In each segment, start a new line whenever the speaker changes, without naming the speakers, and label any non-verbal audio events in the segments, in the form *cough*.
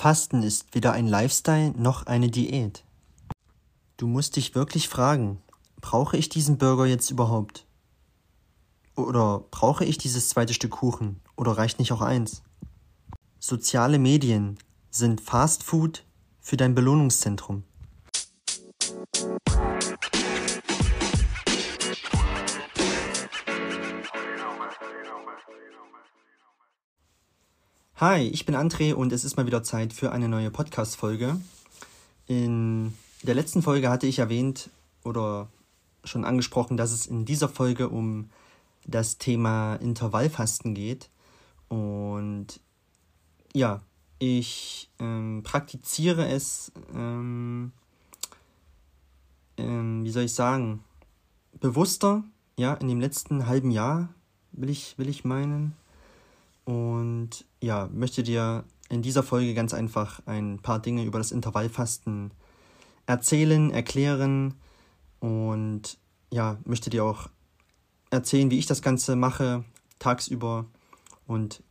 Fasten ist weder ein Lifestyle noch eine Diät. Du musst dich wirklich fragen, brauche ich diesen Burger jetzt überhaupt? Oder brauche ich dieses zweite Stück Kuchen? Oder reicht nicht auch eins? Soziale Medien sind Fast Food für dein Belohnungszentrum. Hi, ich bin André und es ist mal wieder Zeit für eine neue Podcast-Folge. In der letzten Folge hatte ich erwähnt oder schon angesprochen, dass es in dieser Folge um das Thema Intervallfasten geht. Und ja, ich ähm, praktiziere es, ähm, ähm, wie soll ich sagen, bewusster, ja, in dem letzten halben Jahr, will ich, will ich meinen und ja, möchte dir in dieser Folge ganz einfach ein paar Dinge über das Intervallfasten erzählen, erklären und ja, möchte dir auch erzählen, wie ich das Ganze mache tagsüber und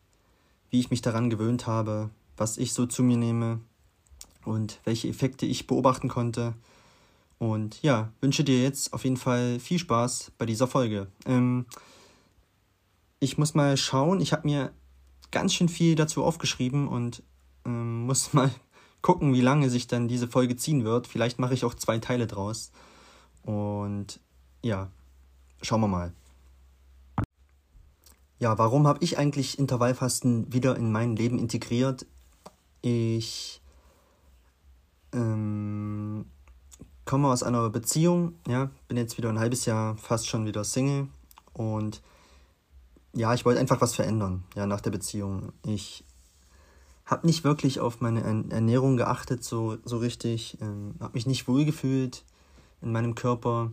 wie ich mich daran gewöhnt habe, was ich so zu mir nehme und welche Effekte ich beobachten konnte. Und ja, wünsche dir jetzt auf jeden Fall viel Spaß bei dieser Folge. Ähm, ich muss mal schauen, ich habe mir ganz schön viel dazu aufgeschrieben und ähm, *laughs* muss mal gucken, wie lange sich dann diese Folge ziehen wird. Vielleicht mache ich auch zwei Teile draus. Und ja, schauen wir mal. Ja, warum habe ich eigentlich Intervallfasten wieder in mein Leben integriert? Ich ähm, komme aus einer Beziehung, ja, bin jetzt wieder ein halbes Jahr fast schon wieder Single und ja, ich wollte einfach was verändern, ja, nach der Beziehung. Ich habe nicht wirklich auf meine Ernährung geachtet, so, so richtig, ähm, habe mich nicht wohlgefühlt in meinem Körper,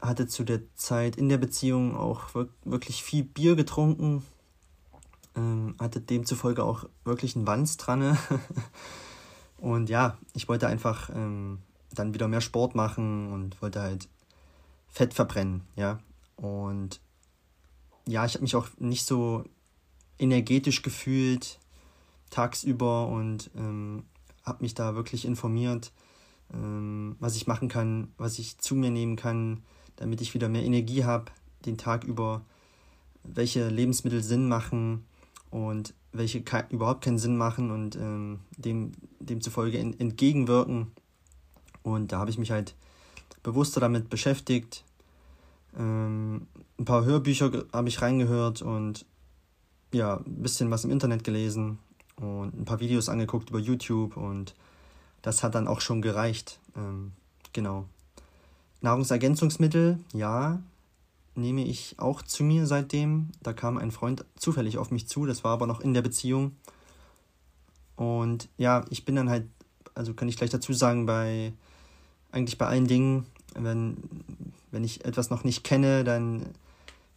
hatte zu der Zeit in der Beziehung auch wirklich viel Bier getrunken, ähm, hatte demzufolge auch wirklich einen Wanz dran. *laughs* und ja, ich wollte einfach ähm, dann wieder mehr Sport machen und wollte halt Fett verbrennen, ja. Und ja, ich habe mich auch nicht so energetisch gefühlt tagsüber und ähm, habe mich da wirklich informiert, ähm, was ich machen kann, was ich zu mir nehmen kann, damit ich wieder mehr Energie habe den Tag über, welche Lebensmittel Sinn machen und welche überhaupt keinen Sinn machen und ähm, dem, demzufolge entgegenwirken. Und da habe ich mich halt bewusster damit beschäftigt, ähm, ein paar Hörbücher habe ich reingehört und ja, ein bisschen was im Internet gelesen und ein paar Videos angeguckt über YouTube und das hat dann auch schon gereicht. Ähm, genau. Nahrungsergänzungsmittel, ja, nehme ich auch zu mir seitdem. Da kam ein Freund zufällig auf mich zu, das war aber noch in der Beziehung. Und ja, ich bin dann halt, also kann ich gleich dazu sagen, bei eigentlich bei allen Dingen, wenn, wenn ich etwas noch nicht kenne, dann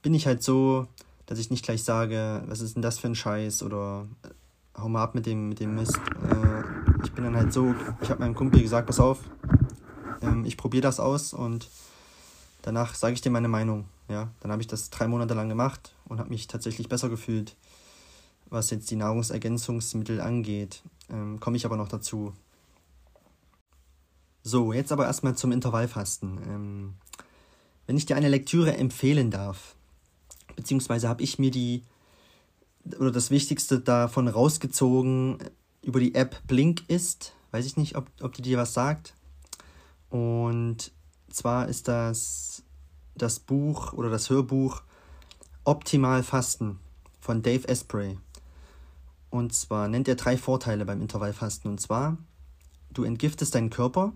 bin ich halt so, dass ich nicht gleich sage, was ist denn das für ein Scheiß oder äh, hau mal ab mit dem, mit dem Mist. Äh, ich bin dann halt so, ich habe meinem Kumpel gesagt, pass auf, ähm, ich probiere das aus und danach sage ich dir meine Meinung. Ja, dann habe ich das drei Monate lang gemacht und habe mich tatsächlich besser gefühlt, was jetzt die Nahrungsergänzungsmittel angeht. Ähm, Komme ich aber noch dazu. So, jetzt aber erstmal zum Intervallfasten. Ähm, wenn ich dir eine Lektüre empfehlen darf, beziehungsweise habe ich mir die oder das Wichtigste davon rausgezogen über die App Blink ist. Weiß ich nicht, ob, ob die dir was sagt. Und zwar ist das das Buch oder das Hörbuch Optimal Fasten von Dave Asprey. Und zwar nennt er drei Vorteile beim Intervallfasten. Und zwar, du entgiftest deinen Körper,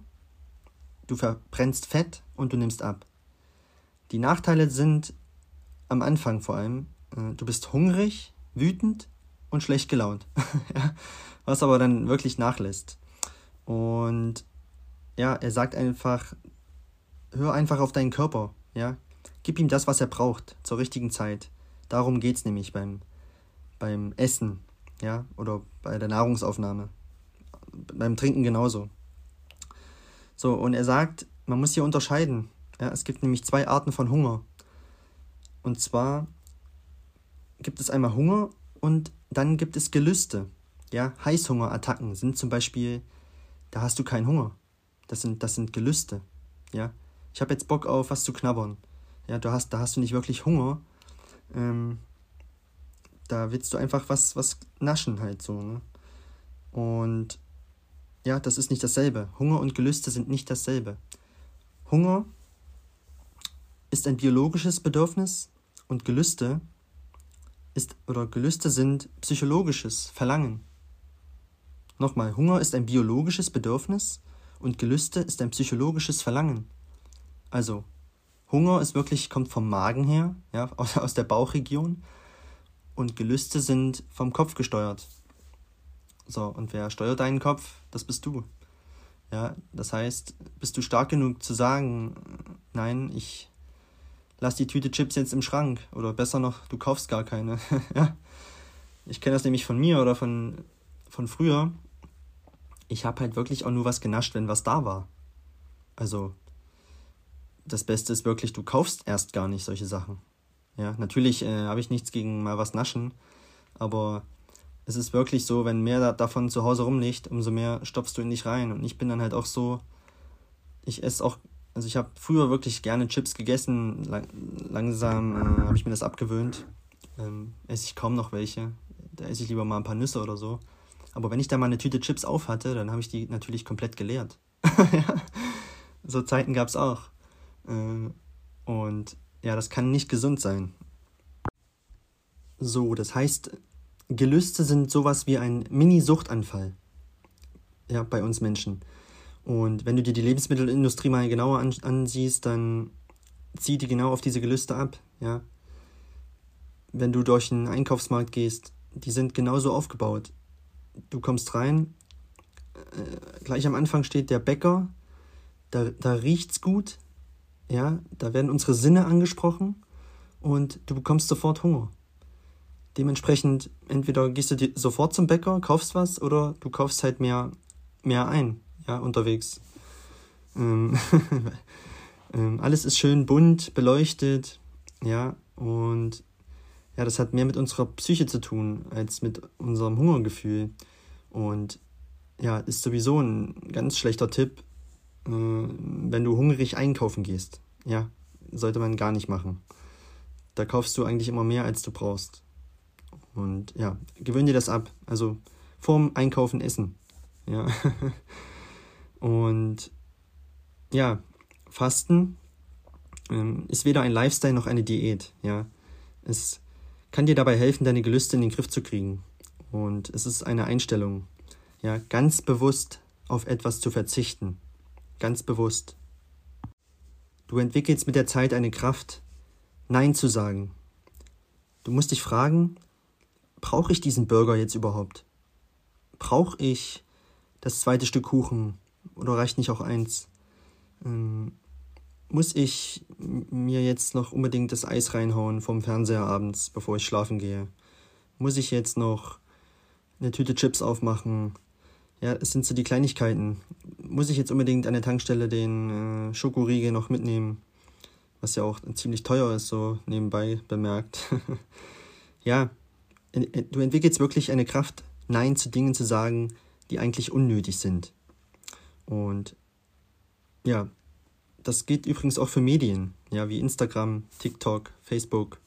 du verbrennst Fett und du nimmst ab. Die Nachteile sind am Anfang vor allem, äh, du bist hungrig, wütend und schlecht gelaunt. *laughs* Was aber dann wirklich nachlässt. Und ja, er sagt einfach, hör einfach auf deinen Körper, ja. Gib ihm das, was er braucht, zur richtigen Zeit. Darum geht es nämlich beim, beim Essen, ja, oder bei der Nahrungsaufnahme. Beim Trinken genauso. So, und er sagt, man muss hier unterscheiden. Ja, es gibt nämlich zwei Arten von Hunger. Und zwar gibt es einmal Hunger und dann gibt es Gelüste. Ja, Heißhungerattacken sind zum Beispiel, da hast du keinen Hunger. Das sind, das sind Gelüste. Ja, ich habe jetzt Bock auf was zu knabbern. Ja, du hast, da hast du nicht wirklich Hunger. Ähm, da willst du einfach was, was naschen halt so. Ne? Und ja, das ist nicht dasselbe. Hunger und Gelüste sind nicht dasselbe. Hunger ist ein biologisches Bedürfnis und Gelüste ist oder Gelüste sind psychologisches Verlangen. Nochmal, Hunger ist ein biologisches Bedürfnis und Gelüste ist ein psychologisches Verlangen. Also, Hunger ist wirklich, kommt vom Magen her, ja, *laughs* aus, aus der Bauchregion. Und Gelüste sind vom Kopf gesteuert. So, und wer steuert deinen Kopf? Das bist du. Ja, das heißt, bist du stark genug zu sagen, nein, ich lass die Tüte Chips jetzt im Schrank. Oder besser noch, du kaufst gar keine. *laughs* ja. Ich kenne das nämlich von mir oder von, von früher. Ich habe halt wirklich auch nur was genascht, wenn was da war. Also, das Beste ist wirklich, du kaufst erst gar nicht solche Sachen. Ja, natürlich äh, habe ich nichts gegen mal was naschen, aber es ist wirklich so, wenn mehr da, davon zu Hause rumliegt, umso mehr stopfst du in dich rein. Und ich bin dann halt auch so, ich esse auch, also ich habe früher wirklich gerne Chips gegessen, lang, langsam äh, habe ich mir das abgewöhnt. Ähm, esse ich kaum noch welche. Da esse ich lieber mal ein paar Nüsse oder so. Aber wenn ich da mal eine Tüte Chips auf hatte, dann habe ich die natürlich komplett geleert. *laughs* ja. So Zeiten gab es auch. Äh, und ja, das kann nicht gesund sein. So, das heißt, Gelüste sind sowas wie ein Mini-Suchtanfall. Ja, bei uns Menschen. Und wenn du dir die Lebensmittelindustrie mal genauer ansiehst, dann zieht die genau auf diese Gelüste ab. Ja. Wenn du durch einen Einkaufsmarkt gehst, die sind genauso aufgebaut. Du kommst rein, äh, gleich am Anfang steht der Bäcker, da, da riecht's gut, ja, da werden unsere Sinne angesprochen und du bekommst sofort Hunger. Dementsprechend, entweder gehst du sofort zum Bäcker, kaufst was, oder du kaufst halt mehr, mehr ein, ja, unterwegs. Ähm, *laughs* ähm, alles ist schön bunt, beleuchtet, ja, und ja, das hat mehr mit unserer Psyche zu tun, als mit unserem Hungergefühl. Und ja, ist sowieso ein ganz schlechter Tipp, äh, wenn du hungrig einkaufen gehst. Ja, sollte man gar nicht machen. Da kaufst du eigentlich immer mehr, als du brauchst. Und ja, gewöhn dir das ab. Also vorm Einkaufen essen. Ja. *laughs* Und ja, Fasten ähm, ist weder ein Lifestyle noch eine Diät. Ja. Es kann dir dabei helfen, deine Gelüste in den Griff zu kriegen. Und es ist eine Einstellung. Ja, ganz bewusst auf etwas zu verzichten ganz bewusst. Du entwickelst mit der Zeit eine Kraft, Nein zu sagen. Du musst dich fragen, brauche ich diesen Burger jetzt überhaupt? Brauche ich das zweite Stück Kuchen oder reicht nicht auch eins? Ähm, muss ich mir jetzt noch unbedingt das Eis reinhauen vom Fernseher abends, bevor ich schlafen gehe? Muss ich jetzt noch eine Tüte Chips aufmachen? Ja, es sind so die Kleinigkeiten. Muss ich jetzt unbedingt an der Tankstelle den äh, Schokoriegel noch mitnehmen? Was ja auch ziemlich teuer ist, so nebenbei bemerkt. *laughs* ja, du entwickelst wirklich eine Kraft, Nein zu Dingen zu sagen, die eigentlich unnötig sind. Und ja, das geht übrigens auch für Medien, ja, wie Instagram, TikTok, Facebook.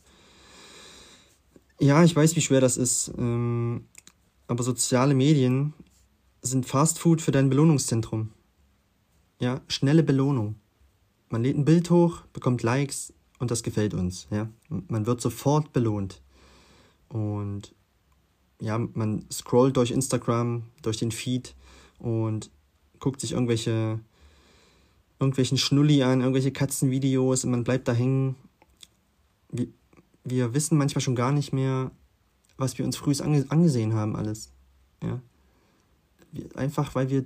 Ja, ich weiß, wie schwer das ist, ähm, aber soziale Medien sind Fast Food für dein Belohnungszentrum. Ja, schnelle Belohnung. Man lädt ein Bild hoch, bekommt Likes und das gefällt uns. Ja, man wird sofort belohnt. Und ja, man scrollt durch Instagram, durch den Feed und guckt sich irgendwelche irgendwelchen Schnulli an, irgendwelche Katzenvideos und man bleibt da hängen. Wir, wir wissen manchmal schon gar nicht mehr, was wir uns früh angesehen haben, alles. Ja einfach weil wir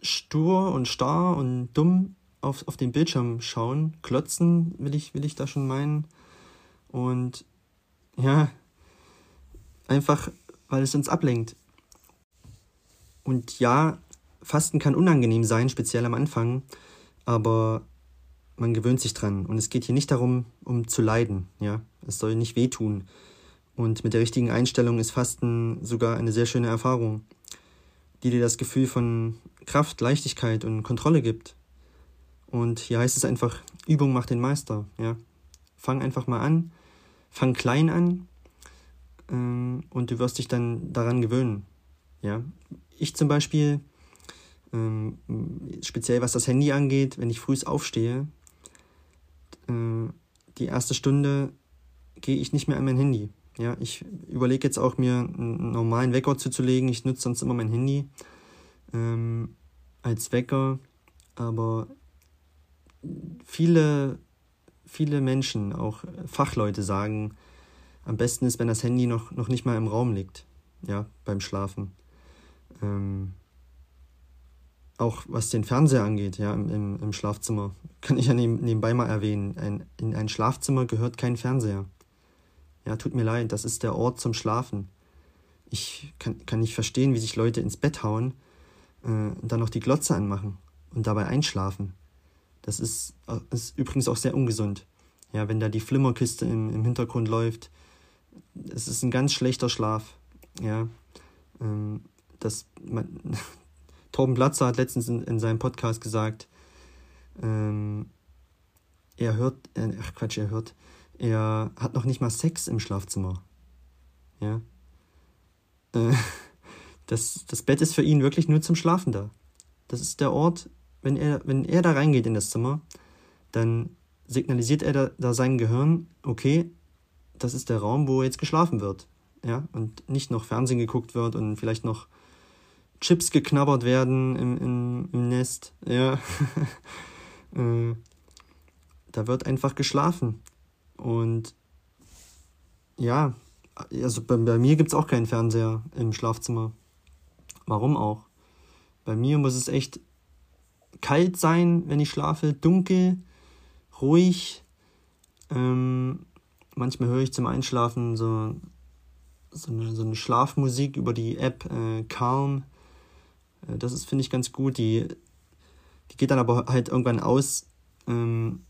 stur und starr und dumm auf, auf den Bildschirm schauen. Klotzen will ich, will ich da schon meinen. Und ja, einfach weil es uns ablenkt. Und ja, Fasten kann unangenehm sein, speziell am Anfang, aber man gewöhnt sich dran. Und es geht hier nicht darum, um zu leiden, ja. Es soll nicht wehtun. Und mit der richtigen Einstellung ist Fasten sogar eine sehr schöne Erfahrung, die dir das Gefühl von Kraft, Leichtigkeit und Kontrolle gibt. Und hier heißt es einfach, Übung macht den Meister. Ja? Fang einfach mal an, fang klein an ähm, und du wirst dich dann daran gewöhnen. Ja? Ich zum Beispiel, ähm, speziell was das Handy angeht, wenn ich früh aufstehe, äh, die erste Stunde gehe ich nicht mehr an mein Handy. Ja, ich überlege jetzt auch mir einen normalen Wecker zuzulegen. Ich nutze sonst immer mein Handy ähm, als Wecker. Aber viele, viele Menschen, auch Fachleute sagen, am besten ist, wenn das Handy noch, noch nicht mal im Raum liegt, ja, beim Schlafen. Ähm, auch was den Fernseher angeht, ja, im, im, im Schlafzimmer, kann ich ja nebenbei mal erwähnen. Ein, in ein Schlafzimmer gehört kein Fernseher. Ja, tut mir leid, das ist der Ort zum Schlafen. Ich kann, kann nicht verstehen, wie sich Leute ins Bett hauen äh, und dann noch die Glotze anmachen und dabei einschlafen. Das ist, ist übrigens auch sehr ungesund. Ja, wenn da die Flimmerkiste im, im Hintergrund läuft, es ist ein ganz schlechter Schlaf. Ja, ähm, das, man, *laughs* Torben Platzer hat letztens in, in seinem Podcast gesagt, ähm, er hört, äh, ach Quatsch, er hört, er hat noch nicht mal Sex im Schlafzimmer. Ja. Äh, *laughs* das, das Bett ist für ihn wirklich nur zum Schlafen da. Das ist der Ort, wenn er, wenn er da reingeht in das Zimmer, dann signalisiert er da, da sein Gehirn, okay, das ist der Raum, wo jetzt geschlafen wird. Ja, und nicht noch Fernsehen geguckt wird und vielleicht noch Chips geknabbert werden im, im, im Nest. Ja. *laughs* äh, da wird einfach geschlafen. Und ja, also bei, bei mir gibt es auch keinen Fernseher im Schlafzimmer. Warum auch? Bei mir muss es echt kalt sein, wenn ich schlafe, dunkel, ruhig. Ähm, manchmal höre ich zum Einschlafen so, so, eine, so eine Schlafmusik über die App äh, Calm. Äh, das ist, finde ich, ganz gut. Die, die geht dann aber halt irgendwann aus. Ähm,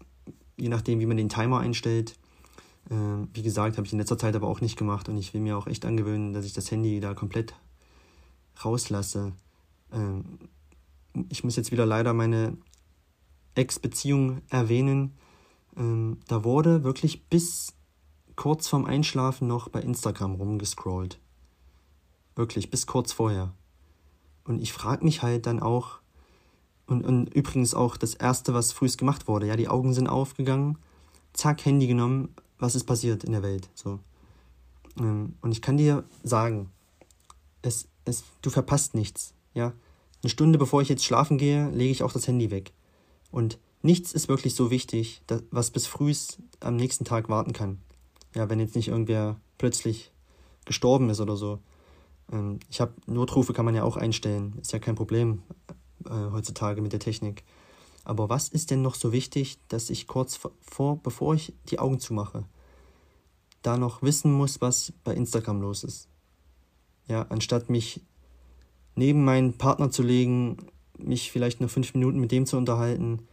je nachdem, wie man den Timer einstellt. Ähm, wie gesagt, habe ich in letzter Zeit aber auch nicht gemacht und ich will mir auch echt angewöhnen, dass ich das Handy da komplett rauslasse. Ähm, ich muss jetzt wieder leider meine Ex-Beziehung erwähnen. Ähm, da wurde wirklich bis kurz vorm Einschlafen noch bei Instagram rumgescrollt. Wirklich, bis kurz vorher. Und ich frage mich halt dann auch, und, und übrigens auch das Erste, was frühst gemacht wurde. Ja, die Augen sind aufgegangen, zack, Handy genommen, was ist passiert in der Welt. So. Ähm, und ich kann dir sagen, es, es, du verpasst nichts. Ja? Eine Stunde bevor ich jetzt schlafen gehe, lege ich auch das Handy weg. Und nichts ist wirklich so wichtig, was bis frühst am nächsten Tag warten kann. Ja, wenn jetzt nicht irgendwer plötzlich gestorben ist oder so. Ähm, ich habe Notrufe kann man ja auch einstellen, ist ja kein Problem äh, heutzutage mit der Technik. Aber was ist denn noch so wichtig, dass ich kurz vor, bevor ich die Augen zumache, da noch wissen muss, was bei Instagram los ist? Ja, anstatt mich neben meinen Partner zu legen, mich vielleicht nur fünf Minuten mit dem zu unterhalten,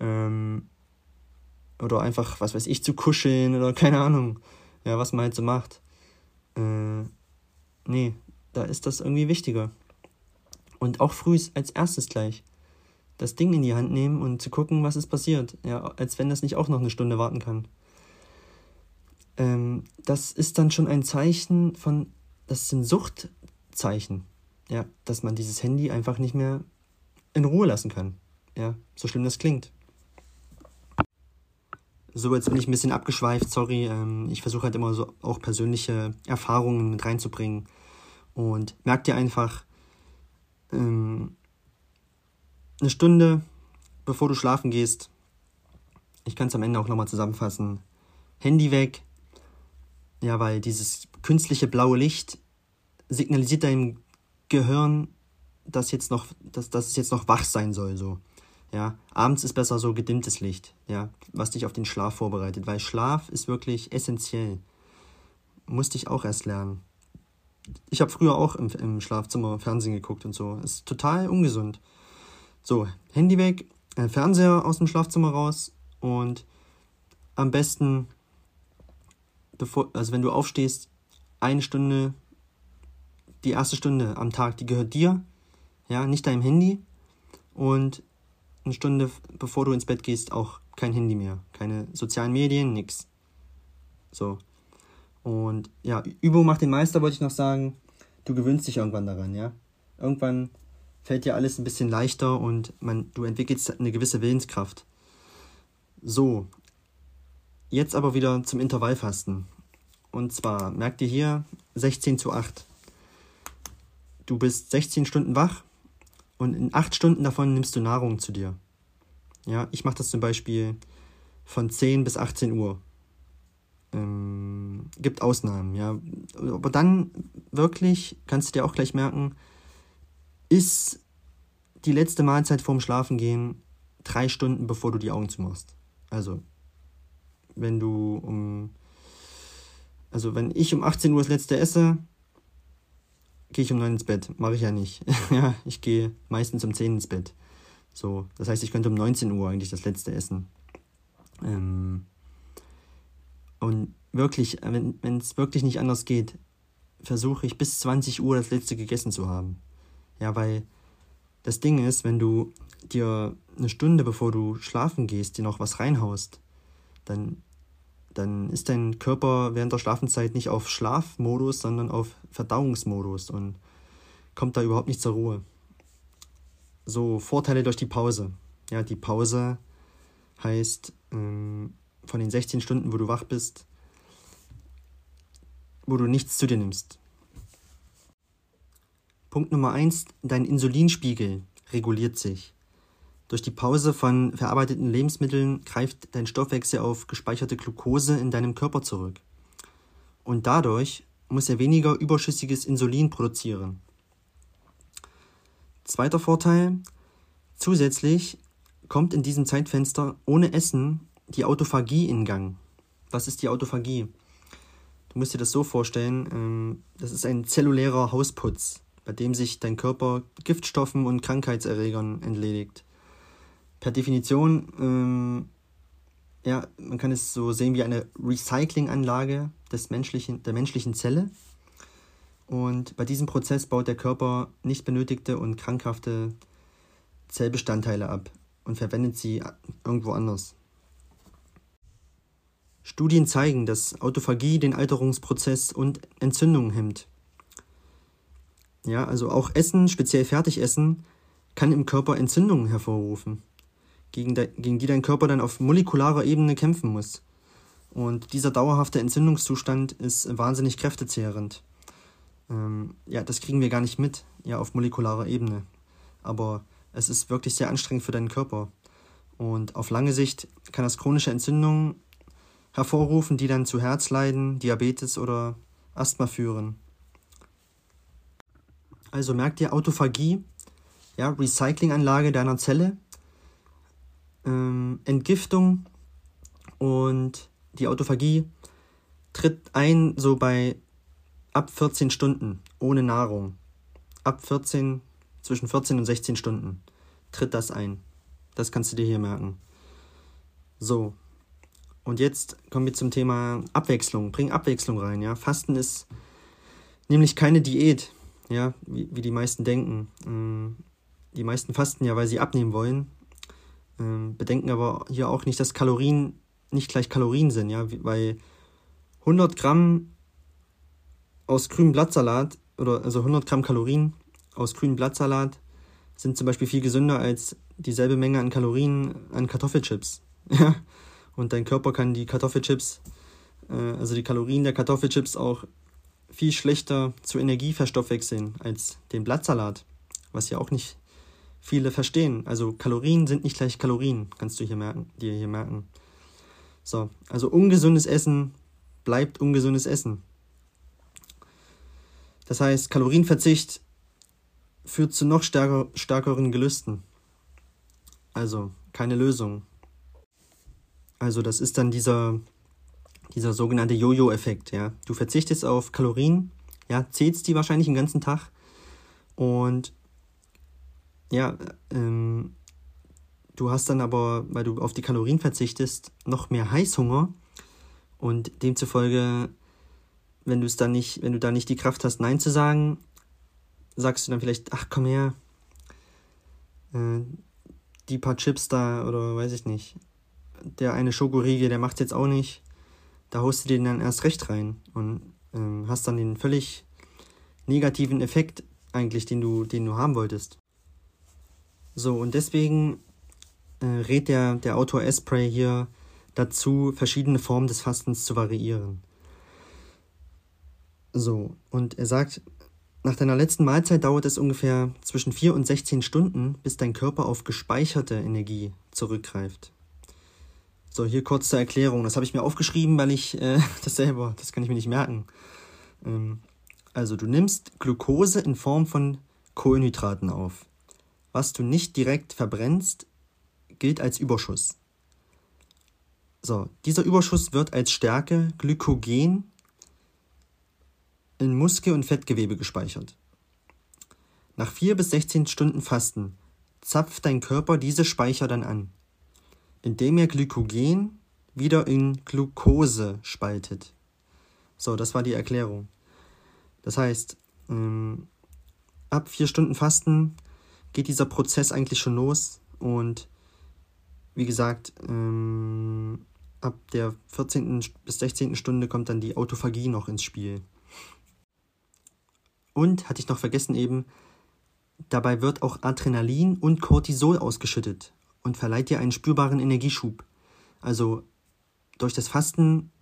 ähm, oder einfach, was weiß ich, zu kuscheln oder *laughs* keine Ahnung, ja, was man halt so macht. Äh, nee, da ist das irgendwie wichtiger. Und auch früh als erstes gleich das Ding in die Hand nehmen und zu gucken, was ist passiert. Ja, als wenn das nicht auch noch eine Stunde warten kann. Ähm, das ist dann schon ein Zeichen von, das sind Suchtzeichen. Ja, dass man dieses Handy einfach nicht mehr in Ruhe lassen kann. Ja, so schlimm das klingt. So, jetzt bin ich ein bisschen abgeschweift, sorry. Ähm, ich versuche halt immer so auch persönliche Erfahrungen mit reinzubringen. Und merkt ihr einfach, ähm, eine Stunde bevor du schlafen gehst, ich kann es am Ende auch nochmal zusammenfassen, Handy weg, ja, weil dieses künstliche blaue Licht signalisiert deinem Gehirn, dass, jetzt noch, dass, dass es jetzt noch wach sein soll, so. Ja, abends ist besser so gedimmtes Licht, ja, was dich auf den Schlaf vorbereitet, weil Schlaf ist wirklich essentiell. Musste ich auch erst lernen ich habe früher auch im, im Schlafzimmer Fernsehen geguckt und so. Ist total ungesund. So, Handy weg, äh, Fernseher aus dem Schlafzimmer raus und am besten, bevor, also wenn du aufstehst, eine Stunde, die erste Stunde am Tag, die gehört dir, ja, nicht deinem Handy. Und eine Stunde bevor du ins Bett gehst, auch kein Handy mehr, keine sozialen Medien, nix. So. Und ja, Übung macht den Meister, wollte ich noch sagen. Du gewöhnst dich irgendwann daran, ja. Irgendwann fällt dir alles ein bisschen leichter und man, du entwickelst eine gewisse Willenskraft. So, jetzt aber wieder zum Intervallfasten. Und zwar, merkt ihr hier 16 zu 8. Du bist 16 Stunden wach und in 8 Stunden davon nimmst du Nahrung zu dir. Ja, ich mache das zum Beispiel von 10 bis 18 Uhr. Ähm, gibt Ausnahmen, ja. Aber dann wirklich, kannst du dir auch gleich merken, ist die letzte Mahlzeit vorm Schlafengehen drei Stunden bevor du die Augen zumachst. Also, wenn du um. Also, wenn ich um 18 Uhr das letzte esse, gehe ich um 9 ins Bett. Mache ich ja nicht. *laughs* ja, ich gehe meistens um 10 ins Bett. So, das heißt, ich könnte um 19 Uhr eigentlich das letzte essen. Ähm, und wirklich, wenn es wirklich nicht anders geht, versuche ich bis 20 Uhr das letzte gegessen zu haben. Ja, weil das Ding ist, wenn du dir eine Stunde bevor du schlafen gehst, dir noch was reinhaust, dann, dann ist dein Körper während der Schlafenszeit nicht auf Schlafmodus, sondern auf Verdauungsmodus und kommt da überhaupt nicht zur Ruhe so Vorteile durch die Pause. Ja, die Pause heißt, ähm, von den 16 Stunden, wo du wach bist, wo du nichts zu dir nimmst. Punkt Nummer 1, dein Insulinspiegel reguliert sich. Durch die Pause von verarbeiteten Lebensmitteln greift dein Stoffwechsel auf gespeicherte Glucose in deinem Körper zurück. Und dadurch muss er weniger überschüssiges Insulin produzieren. Zweiter Vorteil, zusätzlich kommt in diesem Zeitfenster ohne Essen die Autophagie in Gang. Was ist die Autophagie? Du musst dir das so vorstellen, ähm, das ist ein zellulärer Hausputz, bei dem sich dein Körper Giftstoffen und Krankheitserregern entledigt. Per Definition, ähm, ja, man kann es so sehen wie eine Recyclinganlage des menschlichen, der menschlichen Zelle. Und bei diesem Prozess baut der Körper nicht benötigte und krankhafte Zellbestandteile ab und verwendet sie irgendwo anders. Studien zeigen, dass Autophagie den Alterungsprozess und Entzündungen hemmt. Ja, also auch Essen, speziell Fertigessen, kann im Körper Entzündungen hervorrufen, gegen, de, gegen die dein Körper dann auf molekularer Ebene kämpfen muss. Und dieser dauerhafte Entzündungszustand ist wahnsinnig kräftezehrend ähm, ja, das kriegen wir gar nicht mit, ja, auf molekularer Ebene. Aber es ist wirklich sehr anstrengend für deinen Körper. Und auf lange Sicht kann das chronische Entzündungen hervorrufen, die dann zu Herzleiden, Diabetes oder Asthma führen. Also merkt ihr Autophagie, ja, Recyclinganlage deiner Zelle, ähm, Entgiftung und die Autophagie tritt ein so bei ab 14 Stunden ohne Nahrung, ab 14, zwischen 14 und 16 Stunden tritt das ein. Das kannst du dir hier merken. So. Und jetzt kommen wir zum Thema Abwechslung. Bring Abwechslung rein, ja. Fasten ist nämlich keine Diät, ja, wie, wie die meisten denken. Ähm, die meisten fasten ja, weil sie abnehmen wollen. Ähm, bedenken aber hier auch nicht, dass Kalorien nicht gleich Kalorien sind, ja, weil 100 Gramm aus grünem Blattsalat oder also 100 Gramm Kalorien aus grünem Blattsalat sind zum Beispiel viel gesünder als dieselbe Menge an Kalorien an Kartoffelchips. *laughs* Ja? Und dein Körper kann die Kartoffelchips, äh, also die Kalorien der Kartoffelchips auch viel schlechter zu Energie verstoffwechseln als den Blattsalat, was ja auch nicht viele verstehen. Also Kalorien sind nicht gleich Kalorien, kannst du hier merken, dir hier merken. So, also ungesundes Essen bleibt ungesundes Essen. Das heißt, Kalorienverzicht führt zu noch stärker, stärkeren Gelüsten. Also keine Lösung. Also das ist dann dieser, dieser sogenannte Jojo-Effekt. Ja? Du verzichtest auf Kalorien, ja, zählst die wahrscheinlich den ganzen Tag und ja, ähm, du hast dann aber, weil du auf die Kalorien verzichtest, noch mehr Heißhunger und demzufolge wenn du es dann nicht, wenn du da nicht die Kraft hast, Nein zu sagen, sagst du dann vielleicht, ach komm her, äh, die paar Chips da oder weiß ich nicht, der eine Schokoriegel, der macht jetzt auch nicht, da haust du den dann erst recht rein und ähm, hast dann den völlig negativen Effekt eigentlich, den du, den du haben wolltest. So, und deswegen äh, rät der, der Autor Espray hier dazu, verschiedene Formen des Fastens zu variieren. So, und er sagt, nach deiner letzten Mahlzeit dauert es ungefähr zwischen 4 und 16 Stunden, bis dein Körper auf gespeicherte Energie zurückgreift. So, hier kurz zur Erklärung. Das habe ich mir aufgeschrieben, weil ich äh, *laughs* das selber, das kann ich mir nicht merken. Ähm, also, du nimmst Glucose in Form von Kohlenhydraten auf. Was du nicht direkt verbrennst, gilt als Überschuss. So, dieser Überschuss wird als Stärke Glykogen in Muskel- und Fettgewebe gespeichert. Nach 4 bis 16 Stunden Fasten zapft dein Körper diese Speicher dann an, indem er Glykogen wieder in Glucose spaltet. So, das war die Erklärung. Das heißt, ähm, ab 4 Stunden Fasten geht dieser Prozess eigentlich schon los und wie gesagt, ähm, ab der 14. bis 16. Stunde kommt dann die Autophagie noch ins Spiel. Und, hatte ich noch vergessen eben, dabei wird auch Adrenalin und Cortisol ausgeschüttet und verleiht dir einen spürbaren Energieschub. Also durch das Fasten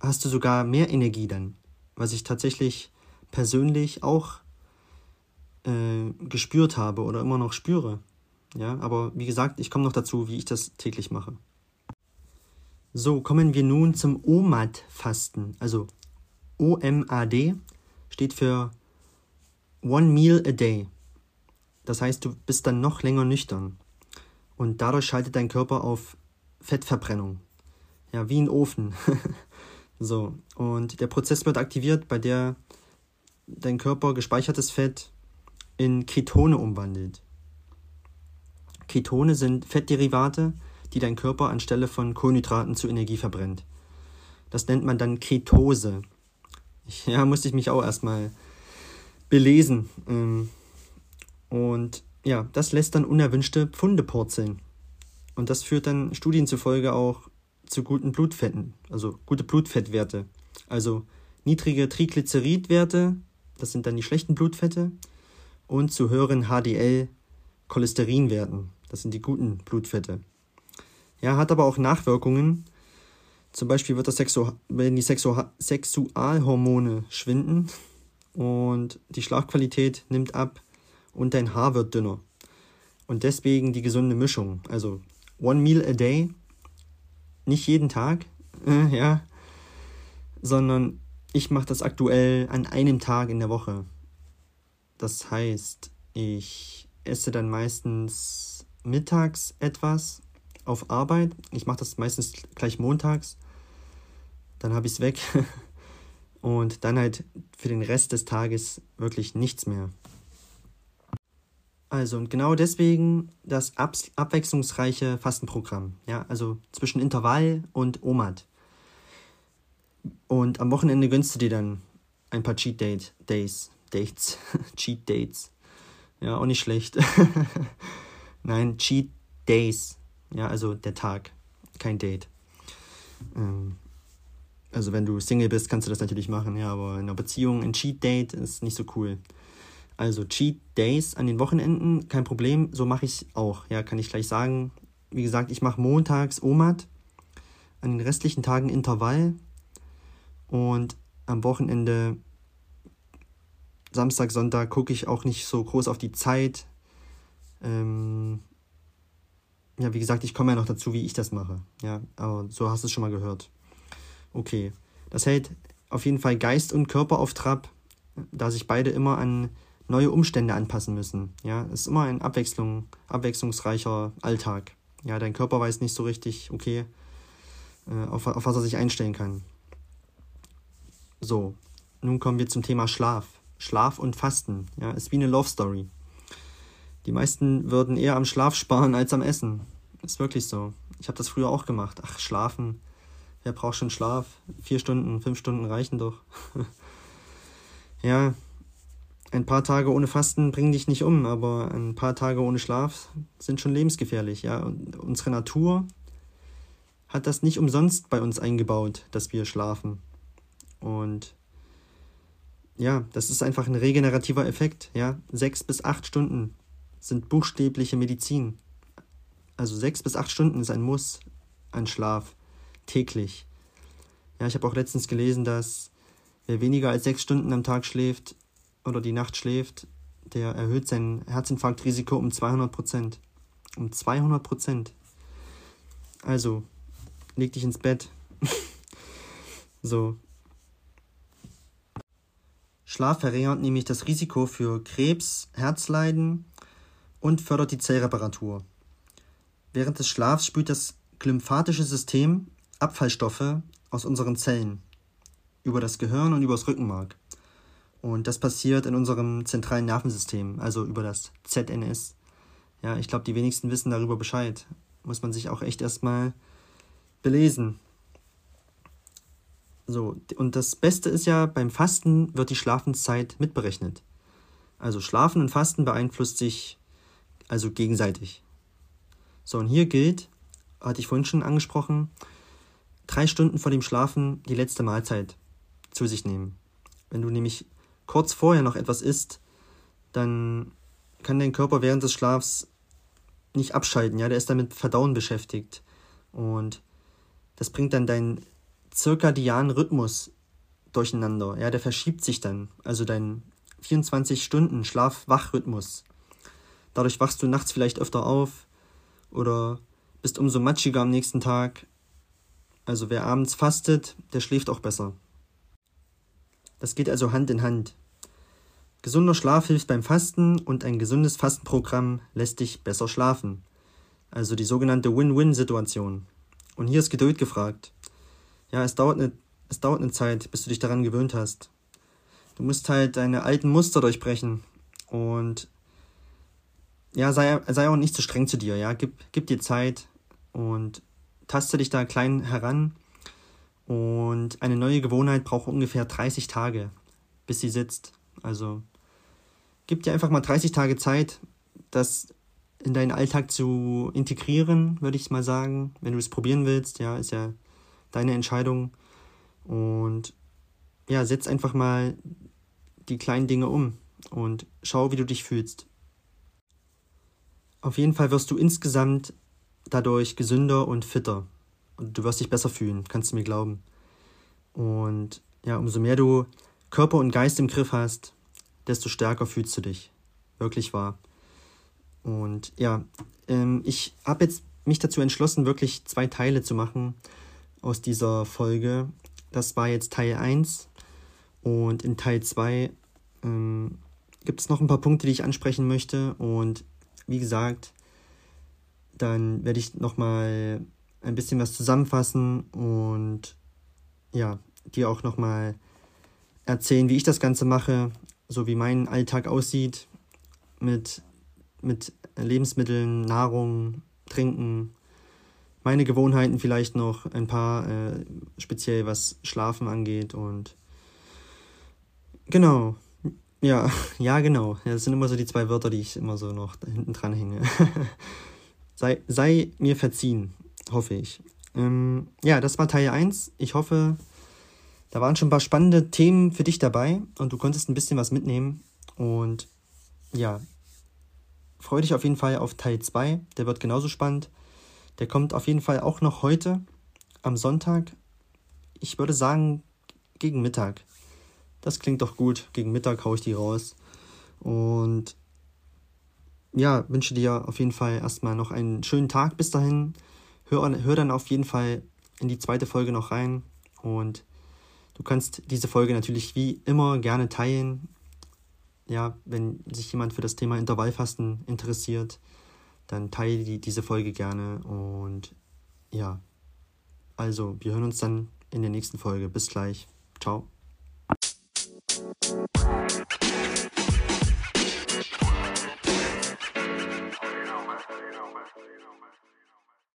hast du sogar mehr Energie dann, was ich tatsächlich persönlich auch äh, gespürt habe oder immer noch spüre. Ja, aber wie gesagt, ich komme noch dazu, wie ich das täglich mache. So, kommen wir nun zum OMAD-Fasten, also OMAD steht für One Meal a Day. Das heißt, du bist dann noch länger nüchtern. Und dadurch schaltet dein Körper auf Fettverbrennung. Ja, wie ein Ofen. *laughs* so. Und der Prozess wird aktiviert, bei der dein Körper gespeichertes Fett in Ketone umwandelt. Ketone sind Fettderivate, die dein Körper anstelle von Kohlenhydraten zu Energie verbrennt. Das nennt man dann Ketose. Ja, musste ich mich auch erstmal belesen. Ähm, und ja, das lässt dann unerwünschte Pfunde purzeln. Und das führt dann Studien zufolge auch zu guten Blutfetten, also gute Blutfettwerte. Also niedrige Triglyceridwerte, das sind dann die schlechten Blutfette, und zu höheren HDL-Cholesterinwerten, das sind die guten Blutfette. Ja, hat aber auch Nachwirkungen, zum Beispiel wird das Sexu wenn die Sexu Sexualhormone schwinden und die Schlafqualität nimmt ab und dein Haar wird dünner. Und deswegen die gesunde Mischung. Also one meal a day, nicht jeden Tag, äh, *laughs* ja, sondern ich mache das aktuell an einem Tag in der Woche. Das heißt, ich esse dann meistens mittags etwas auf Arbeit. Ich mache das meistens gleich montags. Dann habe ich es weg. *laughs* Und dann halt für den Rest des Tages wirklich nichts mehr. Also, und genau deswegen das ab abwechslungsreiche Fastenprogramm. Ja, also zwischen Intervall und OMAD. Und am Wochenende gönnst du dir dann ein paar Cheat Date Days. Dates. *laughs* Cheat Dates. Ja, auch nicht schlecht. *laughs* Nein, Cheat Days. Ja, also der Tag, kein Date. Ähm, also wenn du Single bist, kannst du das natürlich machen, ja, aber in einer Beziehung ein Cheat Date ist nicht so cool. Also Cheat Days an den Wochenenden, kein Problem, so mache ich auch, ja, kann ich gleich sagen. Wie gesagt, ich mache montags OMAD, an den restlichen Tagen Intervall und am Wochenende Samstag, Sonntag gucke ich auch nicht so groß auf die Zeit. Ähm, ja, wie gesagt, ich komme ja noch dazu, wie ich das mache. Ja, aber so hast du es schon mal gehört. Okay. Das hält auf jeden Fall Geist und Körper auf Trab, da sich beide immer an neue Umstände anpassen müssen. Ja, es ist immer ein Abwechslung, abwechslungsreicher Alltag. Ja, dein Körper weiß nicht so richtig, okay, äh, auf, auf was er sich einstellen kann. So, nun kommen wir zum Thema Schlaf. Schlaf und Fasten. Ja, ist wie eine Love Story. Die meisten würden eher am Schlaf sparen als am Essen. Ist wirklich so. Ich habe das früher auch gemacht. Ach, schlafen. wer braucht schon Schlaf? Vier Stunden, fünf Stunden reichen doch. *laughs* ja, ein paar Tage ohne Fasten bringen dich nicht um, aber ein paar Tage ohne Schlaf sind schon lebensgefährlich. Ja, und unsere Natur hat das nicht umsonst bei uns eingebaut, dass wir schlafen. Und ja, das ist einfach ein regenerativer Effekt. Ja, sechs bis acht Stunden sind buchstäbliche Medizin. Also sechs bis acht Stunden ist ein Muss an Schlaf täglich. Ja, ich habe auch letztens gelesen, dass wer weniger als sechs Stunden am Tag schläft oder die Nacht schläft, der erhöht sein Herzinfarktrisiko um 200 Prozent. Um 200 Prozent. Also, leg dich ins Bett. *laughs* so. Schlaf verringert nämlich das Risiko für Krebs, Herzleiden und fördert die Zellreparatur. Während des Schlafs spült das glymphatische System Abfallstoffe aus unseren Zellen über das Gehirn und über das Rückenmark. Und das passiert in unserem zentralen Nervensystem, also über das ZNS. Ja, ich glaube, die wenigsten wissen darüber Bescheid. Muss man sich auch echt erstmal belesen. So, und das Beste ist ja, beim Fasten wird die Schlafenszeit mitberechnet. Also Schlafen und Fasten beeinflusst sich also gegenseitig. So, und hier gilt, hatte ich vorhin schon angesprochen, drei Stunden vor dem Schlafen die letzte Mahlzeit zu sich nehmen. Wenn du nämlich kurz vorher noch etwas isst, dann kann dein Körper während des Schlafs nicht abschalten, ja, der ist dann mit Verdauen beschäftigt. Und das bringt dann deinen zirkadianen Rhythmus durcheinander, ja, der verschiebt sich dann. Also dein 24 Stunden Schlaf-Wach-Rhythmus. Dadurch wachst du nachts vielleicht öfter auf, oder bist umso matschiger am nächsten Tag. Also wer abends fastet, der schläft auch besser. Das geht also Hand in Hand. Gesunder Schlaf hilft beim Fasten und ein gesundes Fastenprogramm lässt dich besser schlafen. Also die sogenannte Win-Win-Situation. Und hier ist Geduld gefragt. Ja, es dauert, eine, es dauert eine Zeit, bis du dich daran gewöhnt hast. Du musst halt deine alten Muster durchbrechen und ja, sei, sei auch nicht zu streng zu dir, ja. Gib, gib dir Zeit und taste dich da klein heran. Und eine neue Gewohnheit braucht ungefähr 30 Tage, bis sie sitzt. Also gib dir einfach mal 30 Tage Zeit, das in deinen Alltag zu integrieren, würde ich mal sagen. Wenn du es probieren willst, ja, ist ja deine Entscheidung. Und ja, setz einfach mal die kleinen Dinge um und schau, wie du dich fühlst. Auf jeden Fall wirst du insgesamt dadurch gesünder und fitter. Und du wirst dich besser fühlen, kannst du mir glauben. Und ja, umso mehr du Körper und Geist im Griff hast, desto stärker fühlst du dich. Wirklich wahr. Und ja, ähm, ich habe jetzt mich dazu entschlossen, wirklich zwei Teile zu machen aus dieser Folge. Das war jetzt Teil 1. Und in Teil 2 ähm, gibt es noch ein paar Punkte, die ich ansprechen möchte. Und wie gesagt, dann werde ich nochmal ein bisschen was zusammenfassen und ja, dir auch nochmal erzählen, wie ich das Ganze mache, so wie mein Alltag aussieht mit, mit Lebensmitteln, Nahrung, Trinken, meine Gewohnheiten vielleicht noch, ein paar äh, speziell was Schlafen angeht und genau. Ja, *laughs* ja, genau. Das sind immer so die zwei Wörter, die ich immer so noch hinten dran hänge. *laughs* sei, sei mir verziehen, hoffe ich. Ähm, ja, das war Teil 1. Ich hoffe, da waren schon ein paar spannende Themen für dich dabei und du konntest ein bisschen was mitnehmen. Und ja, freue dich auf jeden Fall auf Teil 2. Der wird genauso spannend. Der kommt auf jeden Fall auch noch heute am Sonntag. Ich würde sagen, gegen Mittag. Das klingt doch gut. Gegen Mittag haue ich die raus. Und ja, wünsche dir auf jeden Fall erstmal noch einen schönen Tag bis dahin. Hör, hör dann auf jeden Fall in die zweite Folge noch rein. Und Du kannst diese Folge natürlich wie immer gerne teilen. Ja, wenn sich jemand für das Thema Intervallfasten interessiert, dann teile die, diese Folge gerne. Und ja, also wir hören uns dann in der nächsten Folge. Bis gleich. Ciao.